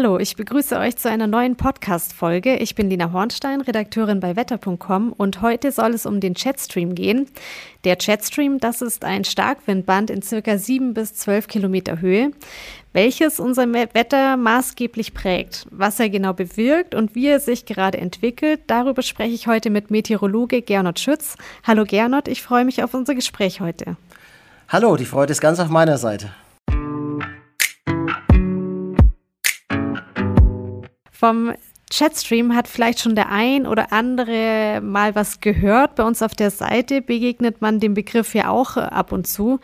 Hallo, ich begrüße euch zu einer neuen Podcast-Folge. Ich bin Lina Hornstein, Redakteurin bei wetter.com und heute soll es um den Jetstream gehen. Der Jetstream, das ist ein Starkwindband in circa sieben bis zwölf Kilometer Höhe, welches unser Wetter maßgeblich prägt. Was er genau bewirkt und wie er sich gerade entwickelt, darüber spreche ich heute mit Meteorologe Gernot Schütz. Hallo Gernot, ich freue mich auf unser Gespräch heute. Hallo, die Freude ist ganz auf meiner Seite. Vom Chatstream hat vielleicht schon der ein oder andere mal was gehört. Bei uns auf der Seite begegnet man dem Begriff ja auch äh, ab und zu.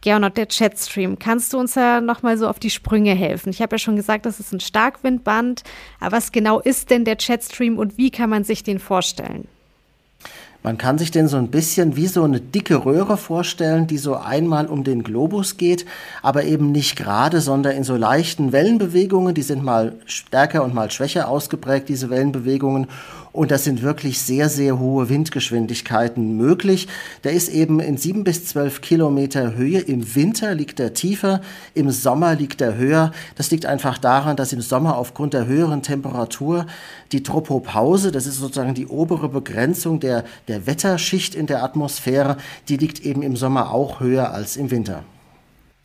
Gernot, der Chatstream. Kannst du uns ja nochmal so auf die Sprünge helfen? Ich habe ja schon gesagt, das ist ein Starkwindband. Aber was genau ist denn der Chatstream und wie kann man sich den vorstellen? Man kann sich den so ein bisschen wie so eine dicke Röhre vorstellen, die so einmal um den Globus geht, aber eben nicht gerade, sondern in so leichten Wellenbewegungen. Die sind mal stärker und mal schwächer ausgeprägt, diese Wellenbewegungen. Und das sind wirklich sehr, sehr hohe Windgeschwindigkeiten möglich. Der ist eben in sieben bis zwölf Kilometer Höhe. Im Winter liegt er tiefer, im Sommer liegt er höher. Das liegt einfach daran, dass im Sommer aufgrund der höheren Temperatur die Tropopause, das ist sozusagen die obere Begrenzung der, der Wetterschicht in der Atmosphäre, die liegt eben im Sommer auch höher als im Winter.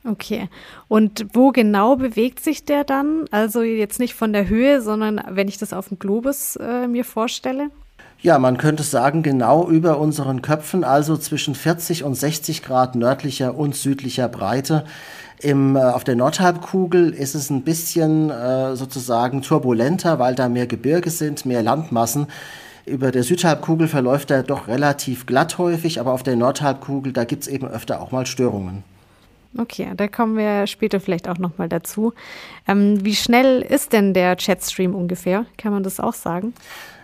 Okay. Und wo genau bewegt sich der dann? Also jetzt nicht von der Höhe, sondern wenn ich das auf dem Globus äh, mir vorstelle? Ja, man könnte sagen, genau über unseren Köpfen, also zwischen 40 und 60 Grad nördlicher und südlicher Breite. Im, äh, auf der Nordhalbkugel ist es ein bisschen äh, sozusagen turbulenter, weil da mehr Gebirge sind, mehr Landmassen. Über der Südhalbkugel verläuft er doch relativ glatt häufig, aber auf der Nordhalbkugel, da gibt es eben öfter auch mal Störungen. Okay, da kommen wir später vielleicht auch nochmal dazu. Ähm, wie schnell ist denn der Chatstream ungefähr? Kann man das auch sagen?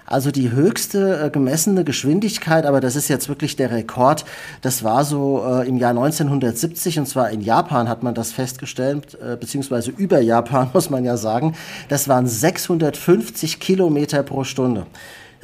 Also die höchste äh, gemessene Geschwindigkeit, aber das ist jetzt wirklich der Rekord, das war so äh, im Jahr 1970 und zwar in Japan hat man das festgestellt, äh, beziehungsweise über Japan muss man ja sagen. Das waren 650 Kilometer pro Stunde.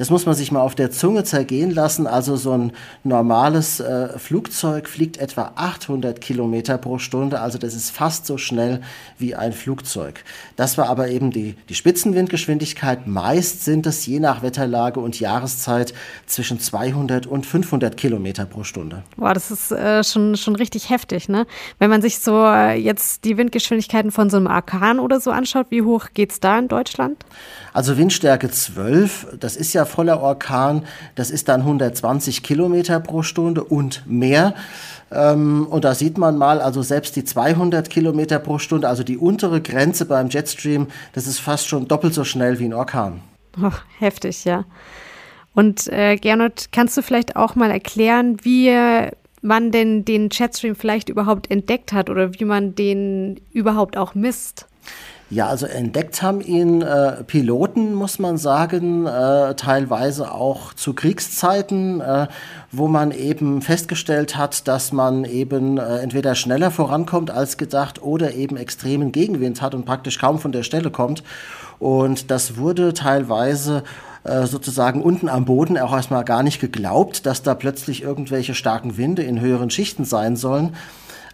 Das muss man sich mal auf der Zunge zergehen lassen. Also so ein normales äh, Flugzeug fliegt etwa 800 Kilometer pro Stunde. Also das ist fast so schnell wie ein Flugzeug. Das war aber eben die, die Spitzenwindgeschwindigkeit. Meist sind es je nach Wetterlage und Jahreszeit zwischen 200 und 500 Kilometer pro Stunde. Boah, das ist äh, schon, schon richtig heftig, ne? Wenn man sich so äh, jetzt die Windgeschwindigkeiten von so einem Orkan oder so anschaut, wie hoch geht es da in Deutschland? Also Windstärke 12, das ist ja voller Orkan, das ist dann 120 Kilometer pro Stunde und mehr. Ähm, und da sieht man mal, also selbst die 200 Kilometer pro Stunde, also die untere Grenze beim Jetstream, das ist fast schon doppelt so schnell wie ein Orkan. Oh, heftig, ja. Und äh, Gernot, kannst du vielleicht auch mal erklären, wie man denn den Jetstream vielleicht überhaupt entdeckt hat oder wie man den überhaupt auch misst? Ja, also entdeckt haben ihn äh, Piloten, muss man sagen, äh, teilweise auch zu Kriegszeiten, äh, wo man eben festgestellt hat, dass man eben äh, entweder schneller vorankommt als gedacht oder eben extremen Gegenwind hat und praktisch kaum von der Stelle kommt. Und das wurde teilweise äh, sozusagen unten am Boden auch erstmal gar nicht geglaubt, dass da plötzlich irgendwelche starken Winde in höheren Schichten sein sollen.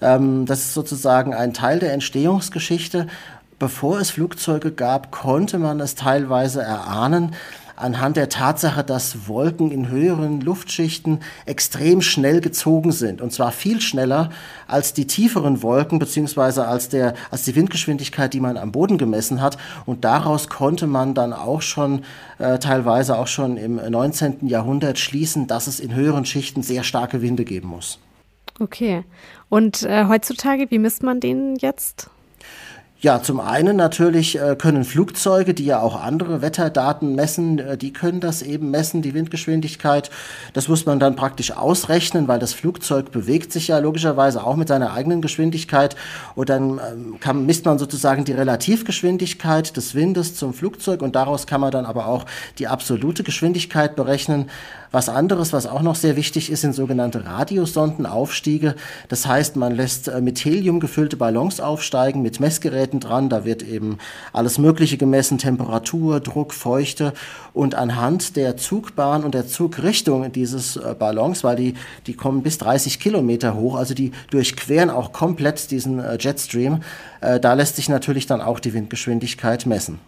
Ähm, das ist sozusagen ein Teil der Entstehungsgeschichte Bevor es Flugzeuge gab, konnte man es teilweise erahnen, anhand der Tatsache, dass Wolken in höheren Luftschichten extrem schnell gezogen sind. Und zwar viel schneller als die tieferen Wolken, beziehungsweise als, als die Windgeschwindigkeit, die man am Boden gemessen hat. Und daraus konnte man dann auch schon, äh, teilweise auch schon im 19. Jahrhundert schließen, dass es in höheren Schichten sehr starke Winde geben muss. Okay. Und äh, heutzutage, wie misst man den jetzt? Ja, zum einen natürlich äh, können Flugzeuge, die ja auch andere Wetterdaten messen, äh, die können das eben messen, die Windgeschwindigkeit. Das muss man dann praktisch ausrechnen, weil das Flugzeug bewegt sich ja logischerweise auch mit seiner eigenen Geschwindigkeit. Und dann ähm, kann, misst man sozusagen die Relativgeschwindigkeit des Windes zum Flugzeug und daraus kann man dann aber auch die absolute Geschwindigkeit berechnen. Was anderes, was auch noch sehr wichtig ist, sind sogenannte Radiosondenaufstiege. Das heißt, man lässt äh, mit Helium gefüllte Ballons aufsteigen, mit Messgeräten Messgeräten dran. Da wird eben alles Mögliche gemessen, Temperatur, Druck, Feuchte. Und anhand der Zugbahn und der Zugrichtung dieses äh, Ballons, weil die, die kommen bis 30 Kilometer hoch, also die durchqueren auch komplett diesen äh, Jetstream, äh, da lässt sich natürlich dann auch die Windgeschwindigkeit messen.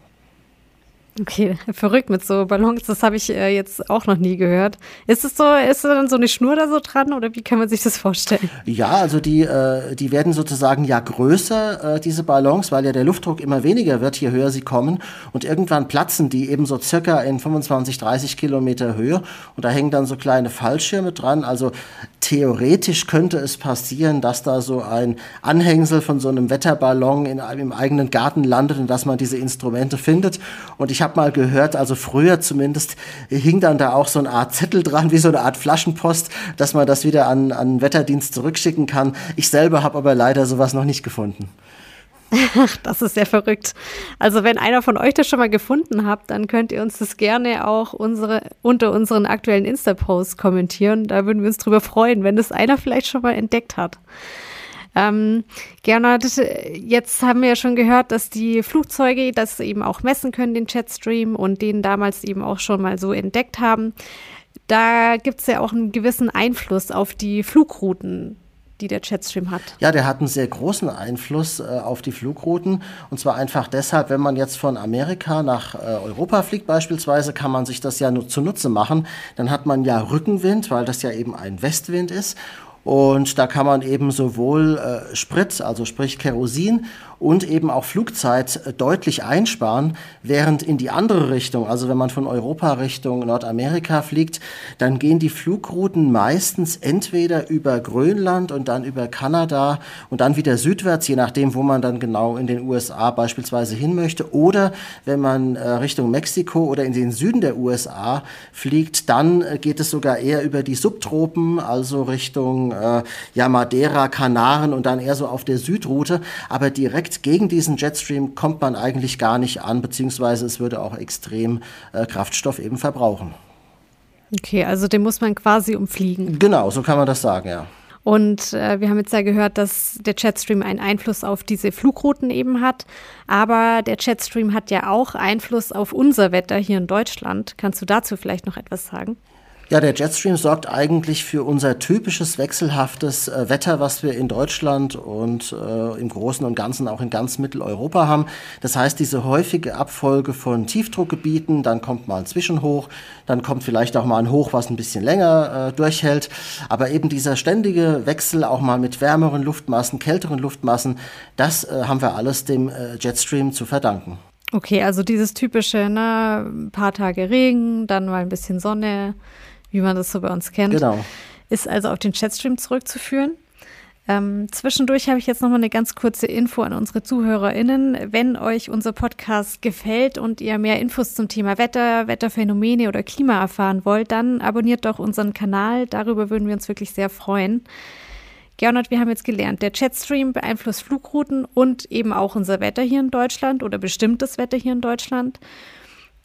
Okay, verrückt mit so Ballons, das habe ich äh, jetzt auch noch nie gehört. Ist es so, ist da dann so eine Schnur da so dran oder wie kann man sich das vorstellen? Ja, also die, äh, die werden sozusagen ja größer, äh, diese Ballons, weil ja der Luftdruck immer weniger wird, je höher sie kommen. Und irgendwann platzen die eben so circa in 25, 30 Kilometer Höhe. Und da hängen dann so kleine Fallschirme dran. Also theoretisch könnte es passieren, dass da so ein Anhängsel von so einem Wetterballon in, im eigenen Garten landet und dass man diese Instrumente findet. Und ich ich habe mal gehört, also früher zumindest hing dann da auch so eine Art Zettel dran, wie so eine Art Flaschenpost, dass man das wieder an, an Wetterdienst zurückschicken kann. Ich selber habe aber leider sowas noch nicht gefunden. Ach, das ist sehr verrückt. Also wenn einer von euch das schon mal gefunden habt, dann könnt ihr uns das gerne auch unsere, unter unseren aktuellen Insta-Posts kommentieren. Da würden wir uns drüber freuen, wenn das einer vielleicht schon mal entdeckt hat. Ähm, Gernot, jetzt haben wir ja schon gehört, dass die Flugzeuge das eben auch messen können, den Jetstream, und den damals eben auch schon mal so entdeckt haben. Da gibt es ja auch einen gewissen Einfluss auf die Flugrouten die der Jetstream hat. Ja, der hat einen sehr großen Einfluss äh, auf die Flugrouten. Und zwar einfach deshalb, wenn man jetzt von Amerika nach äh, Europa fliegt beispielsweise, kann man sich das ja nur zunutze machen. Dann hat man ja Rückenwind, weil das ja eben ein Westwind ist. Und da kann man eben sowohl äh, Sprit, also sprich Kerosin, und eben auch Flugzeit äh, deutlich einsparen, während in die andere Richtung, also wenn man von Europa Richtung Nordamerika fliegt, dann gehen die Flugrouten meistens entweder über Grönland und dann über Kanada und dann wieder südwärts, je nachdem, wo man dann genau in den USA beispielsweise hin möchte, oder wenn man äh, Richtung Mexiko oder in den Süden der USA fliegt, dann äh, geht es sogar eher über die Subtropen, also Richtung äh, ja, Madeira, Kanaren und dann eher so auf der Südroute, aber direkt direkt gegen diesen Jetstream kommt man eigentlich gar nicht an, beziehungsweise es würde auch extrem äh, Kraftstoff eben verbrauchen. Okay, also den muss man quasi umfliegen. Genau, so kann man das sagen, ja. Und äh, wir haben jetzt ja gehört, dass der Jetstream einen Einfluss auf diese Flugrouten eben hat. Aber der Jetstream hat ja auch Einfluss auf unser Wetter hier in Deutschland. Kannst du dazu vielleicht noch etwas sagen? Ja, der Jetstream sorgt eigentlich für unser typisches wechselhaftes äh, Wetter, was wir in Deutschland und äh, im Großen und Ganzen auch in ganz Mitteleuropa haben. Das heißt, diese häufige Abfolge von Tiefdruckgebieten, dann kommt mal ein Zwischenhoch, dann kommt vielleicht auch mal ein Hoch, was ein bisschen länger äh, durchhält. Aber eben dieser ständige Wechsel auch mal mit wärmeren Luftmassen, kälteren Luftmassen, das äh, haben wir alles dem äh, Jetstream zu verdanken. Okay, also dieses typische, ne, ein paar Tage Regen, dann mal ein bisschen Sonne, wie man das so bei uns kennt. Genau. Ist also auf den Chatstream zurückzuführen. Ähm, zwischendurch habe ich jetzt noch mal eine ganz kurze Info an unsere ZuhörerInnen. Wenn euch unser Podcast gefällt und ihr mehr Infos zum Thema Wetter, Wetterphänomene oder Klima erfahren wollt, dann abonniert doch unseren Kanal. Darüber würden wir uns wirklich sehr freuen. Gernot, wir haben jetzt gelernt, der Chatstream beeinflusst Flugrouten und eben auch unser Wetter hier in Deutschland oder bestimmtes Wetter hier in Deutschland.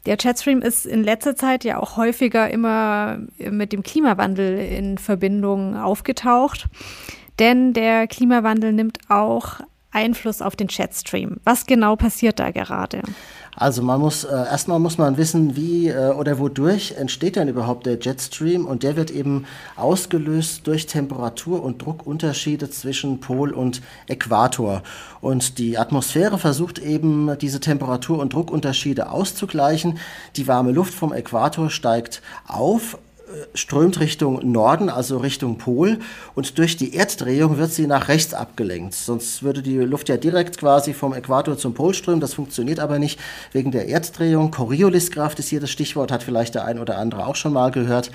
Der Chatstream ist in letzter Zeit ja auch häufiger immer mit dem Klimawandel in Verbindung aufgetaucht. Denn der Klimawandel nimmt auch Einfluss auf den Chatstream. Was genau passiert da gerade? Also man muss äh, erstmal muss man wissen, wie äh, oder wodurch entsteht denn überhaupt der Jetstream und der wird eben ausgelöst durch Temperatur- und Druckunterschiede zwischen Pol und Äquator. Und die Atmosphäre versucht eben diese Temperatur- und Druckunterschiede auszugleichen. Die warme Luft vom Äquator steigt auf strömt Richtung Norden, also Richtung Pol, und durch die Erddrehung wird sie nach rechts abgelenkt. Sonst würde die Luft ja direkt quasi vom Äquator zum Pol strömen. Das funktioniert aber nicht wegen der Erddrehung. Corioliskraft ist hier das Stichwort, hat vielleicht der ein oder andere auch schon mal gehört.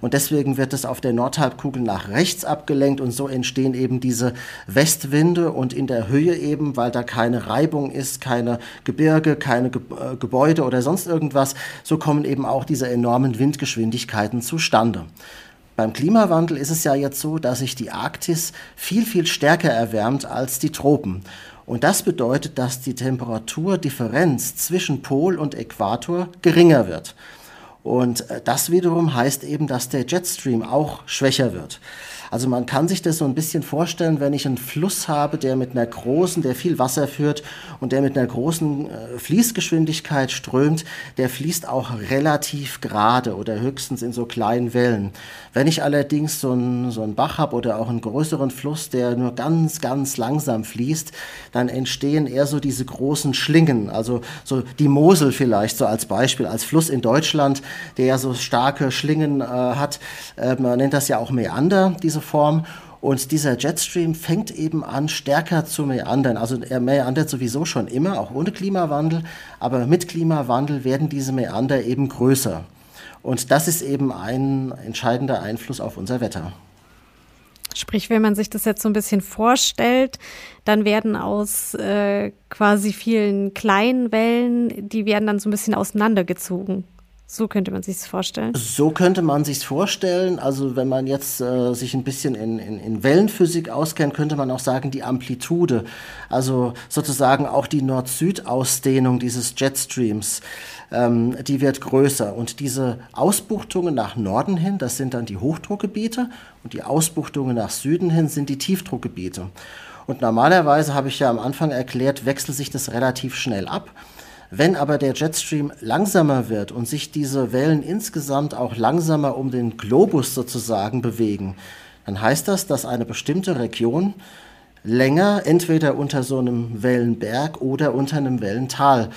Und deswegen wird es auf der Nordhalbkugel nach rechts abgelenkt und so entstehen eben diese Westwinde und in der Höhe eben, weil da keine Reibung ist, keine Gebirge, keine Ge äh, Gebäude oder sonst irgendwas, so kommen eben auch diese enormen Windgeschwindigkeiten zustande. Beim Klimawandel ist es ja jetzt so, dass sich die Arktis viel, viel stärker erwärmt als die Tropen. Und das bedeutet, dass die Temperaturdifferenz zwischen Pol und Äquator geringer wird. Und äh, das wiederum heißt eben, dass der Jetstream auch schwächer wird. Also man kann sich das so ein bisschen vorstellen, wenn ich einen Fluss habe, der mit einer großen, der viel Wasser führt und der mit einer großen äh, Fließgeschwindigkeit strömt, der fließt auch relativ gerade oder höchstens in so kleinen Wellen. Wenn ich allerdings so einen, so einen Bach habe oder auch einen größeren Fluss, der nur ganz, ganz langsam fließt, dann entstehen eher so diese großen Schlingen. Also so die Mosel vielleicht so als Beispiel, als Fluss in Deutschland, der ja so starke Schlingen äh, hat. Äh, man nennt das ja auch Meander, diese Form. Und dieser Jetstream fängt eben an, stärker zu meandern. Also er meandert sowieso schon immer, auch ohne Klimawandel. Aber mit Klimawandel werden diese Meander eben größer. Und das ist eben ein entscheidender Einfluss auf unser Wetter. Sprich, wenn man sich das jetzt so ein bisschen vorstellt, dann werden aus äh, quasi vielen kleinen Wellen, die werden dann so ein bisschen auseinandergezogen. So könnte man sich vorstellen. So könnte man sich vorstellen. Also wenn man jetzt äh, sich ein bisschen in, in, in Wellenphysik auskennt, könnte man auch sagen, die Amplitude, also sozusagen auch die Nord-Süd-Ausdehnung dieses Jetstreams, ähm, die wird größer. Und diese Ausbuchtungen nach Norden hin, das sind dann die Hochdruckgebiete und die Ausbuchtungen nach Süden hin sind die Tiefdruckgebiete. Und normalerweise habe ich ja am Anfang erklärt, wechselt sich das relativ schnell ab. Wenn aber der Jetstream langsamer wird und sich diese Wellen insgesamt auch langsamer um den Globus sozusagen bewegen, dann heißt das, dass eine bestimmte Region länger entweder unter so einem Wellenberg oder unter einem Wellental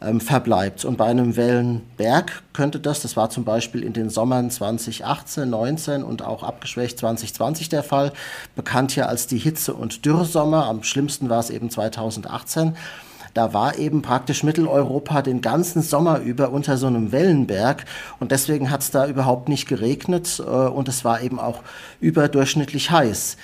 ähm, verbleibt. Und bei einem Wellenberg könnte das, das war zum Beispiel in den Sommern 2018, 19 und auch abgeschwächt 2020 der Fall, bekannt ja als die Hitze- und Dürrsommer. Am schlimmsten war es eben 2018 da war eben praktisch Mitteleuropa den ganzen Sommer über unter so einem Wellenberg und deswegen hat es da überhaupt nicht geregnet äh, und es war eben auch überdurchschnittlich heiß.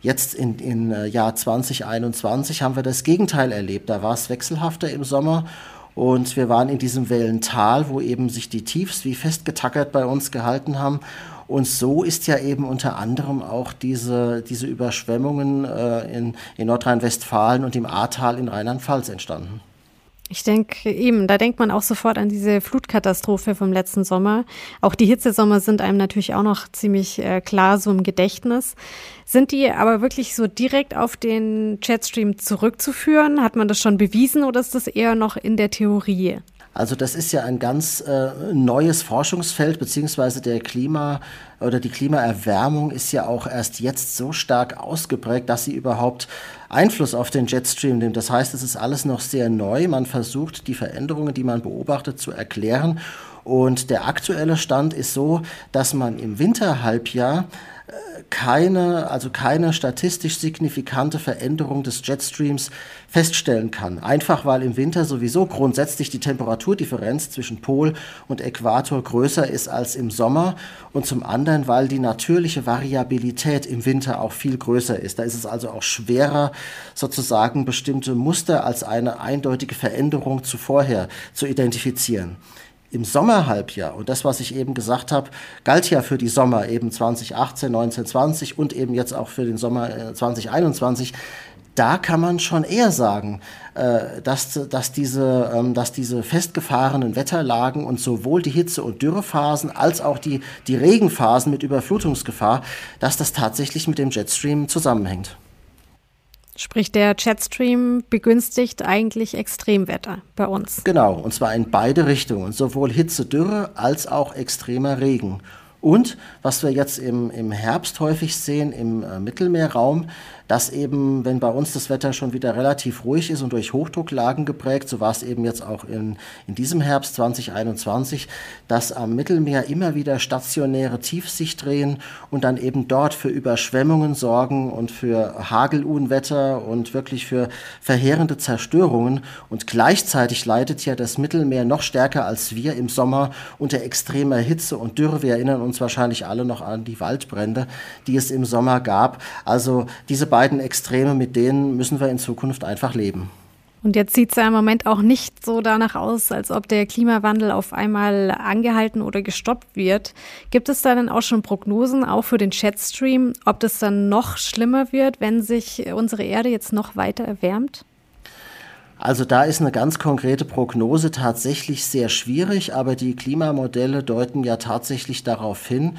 Jetzt in, in äh, Jahr 2021 haben wir das Gegenteil erlebt. Da war es wechselhafter im Sommer und wir waren in diesem Wellental, wo eben sich die Tiefs wie festgetackert bei uns gehalten haben. Und so ist ja eben unter anderem auch diese, diese Überschwemmungen äh, in, in Nordrhein-Westfalen und im Ahrtal in Rheinland-Pfalz entstanden. Ich denke eben, da denkt man auch sofort an diese Flutkatastrophe vom letzten Sommer. Auch die Hitzesommer sind einem natürlich auch noch ziemlich äh, klar so im Gedächtnis. Sind die aber wirklich so direkt auf den Jetstream zurückzuführen? Hat man das schon bewiesen oder ist das eher noch in der Theorie? Also das ist ja ein ganz äh, neues Forschungsfeld, beziehungsweise der Klima oder die Klimaerwärmung ist ja auch erst jetzt so stark ausgeprägt, dass sie überhaupt Einfluss auf den Jetstream nimmt. Das heißt, es ist alles noch sehr neu. Man versucht, die Veränderungen, die man beobachtet, zu erklären. Und der aktuelle Stand ist so, dass man im Winterhalbjahr keine, also keine statistisch signifikante Veränderung des Jetstreams feststellen kann. Einfach weil im Winter sowieso grundsätzlich die Temperaturdifferenz zwischen Pol und Äquator größer ist als im Sommer und zum anderen, weil die natürliche Variabilität im Winter auch viel größer ist. Da ist es also auch schwerer, sozusagen bestimmte Muster als eine eindeutige Veränderung zuvorher zu identifizieren im Sommerhalbjahr, und das, was ich eben gesagt habe, galt ja für die Sommer eben 2018, 19, 20 und eben jetzt auch für den Sommer 2021, äh, da kann man schon eher sagen, äh, dass, dass, diese, ähm, dass diese festgefahrenen Wetterlagen und sowohl die Hitze- und Dürrephasen als auch die, die Regenphasen mit Überflutungsgefahr, dass das tatsächlich mit dem Jetstream zusammenhängt. Sprich, der Chatstream begünstigt eigentlich Extremwetter bei uns. Genau, und zwar in beide Richtungen, sowohl Hitze, Dürre als auch extremer Regen. Und was wir jetzt im, im Herbst häufig sehen im äh, Mittelmeerraum, dass eben, wenn bei uns das Wetter schon wieder relativ ruhig ist und durch Hochdrucklagen geprägt, so war es eben jetzt auch in, in diesem Herbst 2021, dass am Mittelmeer immer wieder stationäre Tiefsicht drehen und dann eben dort für Überschwemmungen sorgen und für Hagelunwetter und wirklich für verheerende Zerstörungen. Und gleichzeitig leidet ja das Mittelmeer noch stärker als wir im Sommer unter extremer Hitze und Dürre. Wir erinnern uns wahrscheinlich alle noch an die Waldbrände, die es im Sommer gab. Also diese beiden Extreme, mit denen müssen wir in Zukunft einfach leben. Und jetzt sieht es ja im Moment auch nicht so danach aus, als ob der Klimawandel auf einmal angehalten oder gestoppt wird. Gibt es da dann auch schon Prognosen, auch für den Chatstream, ob das dann noch schlimmer wird, wenn sich unsere Erde jetzt noch weiter erwärmt? Also da ist eine ganz konkrete Prognose tatsächlich sehr schwierig, aber die Klimamodelle deuten ja tatsächlich darauf hin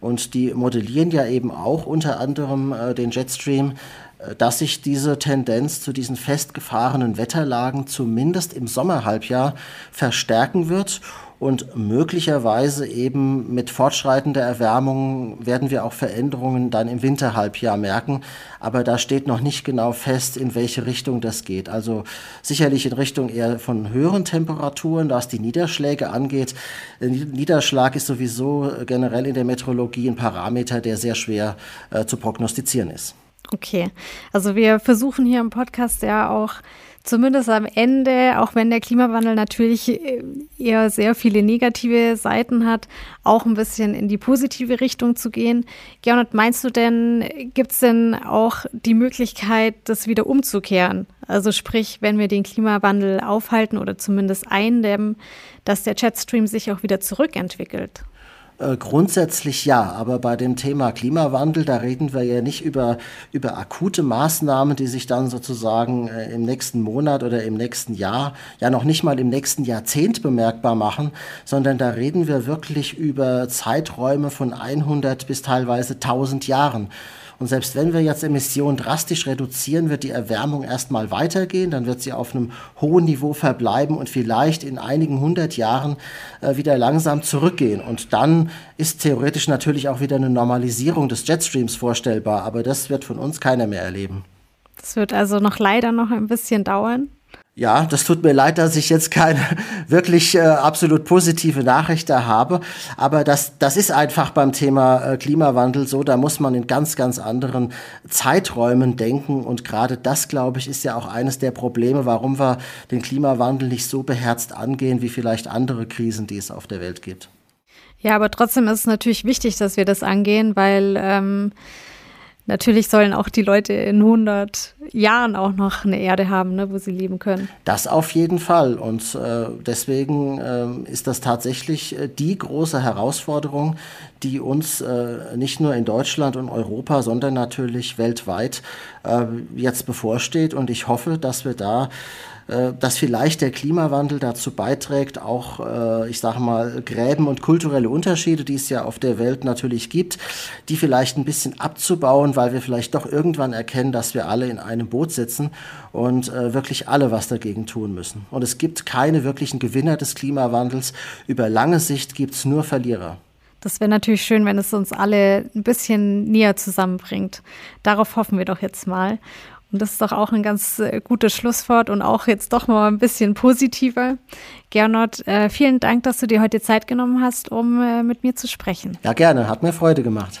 Und die modellieren ja eben auch unter anderem äh, den Jetstream, äh, dass sich diese Tendenz zu diesen festgefahrenen Wetterlagen zumindest im Sommerhalbjahr verstärken wird und möglicherweise eben mit fortschreitender Erwärmung werden wir auch Veränderungen dann im Winterhalbjahr merken. Aber da steht noch nicht genau fest, in welche Richtung das geht. Also sicherlich in Richtung eher von höheren Temperaturen, was die Niederschläge angeht. Niederschlag ist sowieso generell in der Meteorologie ein Parameter, der sehr schwer äh, zu prognostizieren ist. Okay, also wir versuchen hier im Podcast ja auch zumindest am Ende, auch wenn der Klimawandel natürlich äh, eher sehr viele negative Seiten hat, auch ein bisschen in die positive Richtung zu gehen. Gernot, meinst du denn, gibt es denn auch die Möglichkeit, das wieder umzukehren? Also sprich, wenn wir den Klimawandel aufhalten oder zumindest eindämmen, dass der Chatstream sich auch wieder zurückentwickelt? Äh, grundsätzlich ja, aber bei dem Thema Klimawandel, da reden wir ja nicht über, über akute Maßnahmen, die sich dann sozusagen äh, im nächsten Monat oder im nächsten Jahr, ja noch nicht mal im nächsten Jahrzehnt bemerkbar machen, sondern da reden wir wirklich über Zeiträume von 100 bis teilweise 1000 Jahren. Und selbst wenn wir jetzt Emissionen drastisch reduzieren, wird die Erwärmung erstmal weitergehen, dann wird sie auf einem hohen Niveau verbleiben und vielleicht in einigen hundert Jahren äh, wieder langsam zurückgehen. Und dann ist theoretisch natürlich auch wieder eine Normalisierung des Jetstreams vorstellbar, aber das wird von uns keiner mehr erleben. Das wird also noch leider noch ein bisschen dauern. Ja, das tut mir leid, dass ich jetzt keine wirklich äh, absolut positive Nachricht da habe. Aber das, das ist einfach beim Thema äh, Klimawandel so. Da muss man in ganz, ganz anderen Zeiträumen denken. Und gerade das, glaube ich, ist ja auch eines der Probleme, warum wir den Klimawandel nicht so beherzt angehen wie vielleicht andere Krisen, die es auf der Welt gibt. Ja, aber trotzdem ist es natürlich wichtig, dass wir das angehen, weil ähm natürlich sollen auch die Leute in 100 Jahren auch noch eine Erde haben, ne, wo sie leben können. Das auf jeden Fall. Und äh, deswegen äh, ist das tatsächlich äh, die große Herausforderung, die uns äh, nicht nur in Deutschland und Europa, sondern natürlich weltweit äh, jetzt bevorsteht. Und ich hoffe, dass wir da dass vielleicht der Klimawandel dazu beiträgt, auch, äh, ich sage mal, Gräben und kulturelle Unterschiede, die es ja auf der Welt natürlich gibt, die vielleicht ein bisschen abzubauen, weil wir vielleicht doch irgendwann erkennen, dass wir alle in einem Boot sitzen und äh, wirklich alle was dagegen tun müssen. Und es gibt keine wirklichen Gewinner des Klimawandels. Über lange Sicht gibt es nur Verlierer. Das wäre natürlich schön, wenn es uns alle ein bisschen näher zusammenbringt. Darauf hoffen wir doch jetzt mal. Und das ist doch auch ein ganz äh, gutes Schlusswort und auch jetzt doch mal ein bisschen positiver. Gernot, äh, vielen Dank, dass du dir heute Zeit genommen hast, um äh, mit mir zu sprechen. Ja, gerne. Hat mir Freude gemacht.